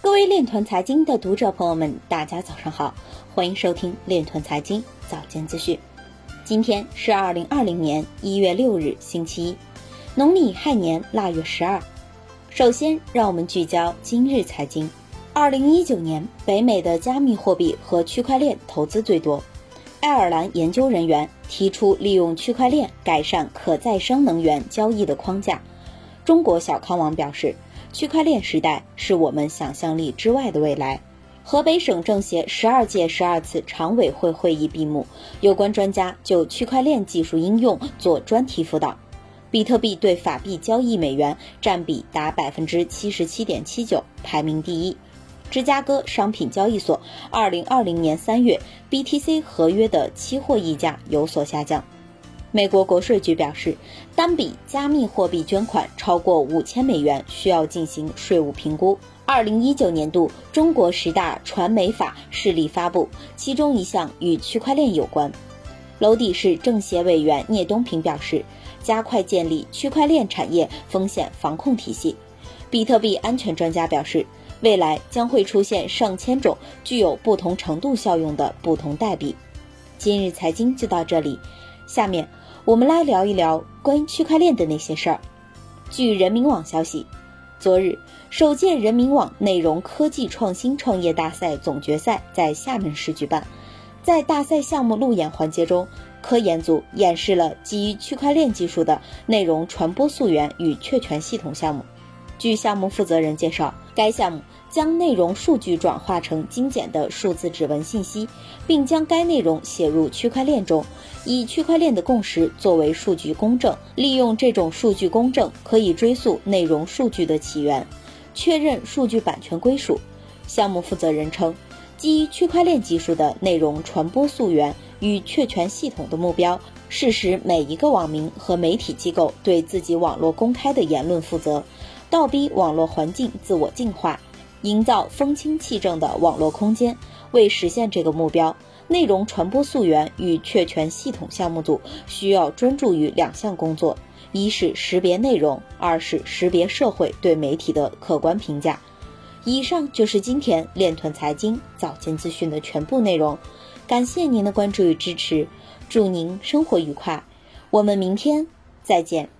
各位链团财经的读者朋友们，大家早上好，欢迎收听链团财经早间资讯。今天是二零二零年一月六日，星期一，农历亥年腊月十二。首先，让我们聚焦今日财经。二零一九年，北美的加密货币和区块链投资最多。爱尔兰研究人员提出利用区块链改善可再生能源交易的框架。中国小康网表示。区块链时代是我们想象力之外的未来。河北省政协十二届十二次常委会会议闭幕，有关专家就区块链技术应用做专题辅导。比特币对法币交易美元占比达百分之七十七点七九，排名第一。芝加哥商品交易所二零二零年三月 BTC 合约的期货溢价有所下降。美国国税局表示，单笔加密货币捐款超过五千美元需要进行税务评估。二零一九年度中国十大传媒法势力发布，其中一项与区块链有关。娄底市政协委员聂东平表示，加快建立区块链产业风险防控体系。比特币安全专家表示，未来将会出现上千种具有不同程度效用的不同代币。今日财经就到这里。下面我们来聊一聊关于区块链的那些事儿。据人民网消息，昨日首届人民网内容科技创新创业大赛总决赛在厦门市举办。在大赛项目路演环节中，科研组演示了基于区块链技术的内容传播溯源与确权系统项目。据项目负责人介绍，该项目。将内容数据转化成精简的数字指纹信息，并将该内容写入区块链中，以区块链的共识作为数据公证。利用这种数据公证，可以追溯内容数据的起源，确认数据版权归属。项目负责人称，基于区块链技术的内容传播溯源与确权系统的目标，是使每一个网民和媒体机构对自己网络公开的言论负责，倒逼网络环境自我净化。营造风清气正的网络空间。为实现这个目标，内容传播溯源与确权系统项目组需要专注于两项工作：一是识别内容，二是识别社会对媒体的客观评价。以上就是今天链团财经早间资讯的全部内容，感谢您的关注与支持，祝您生活愉快，我们明天再见。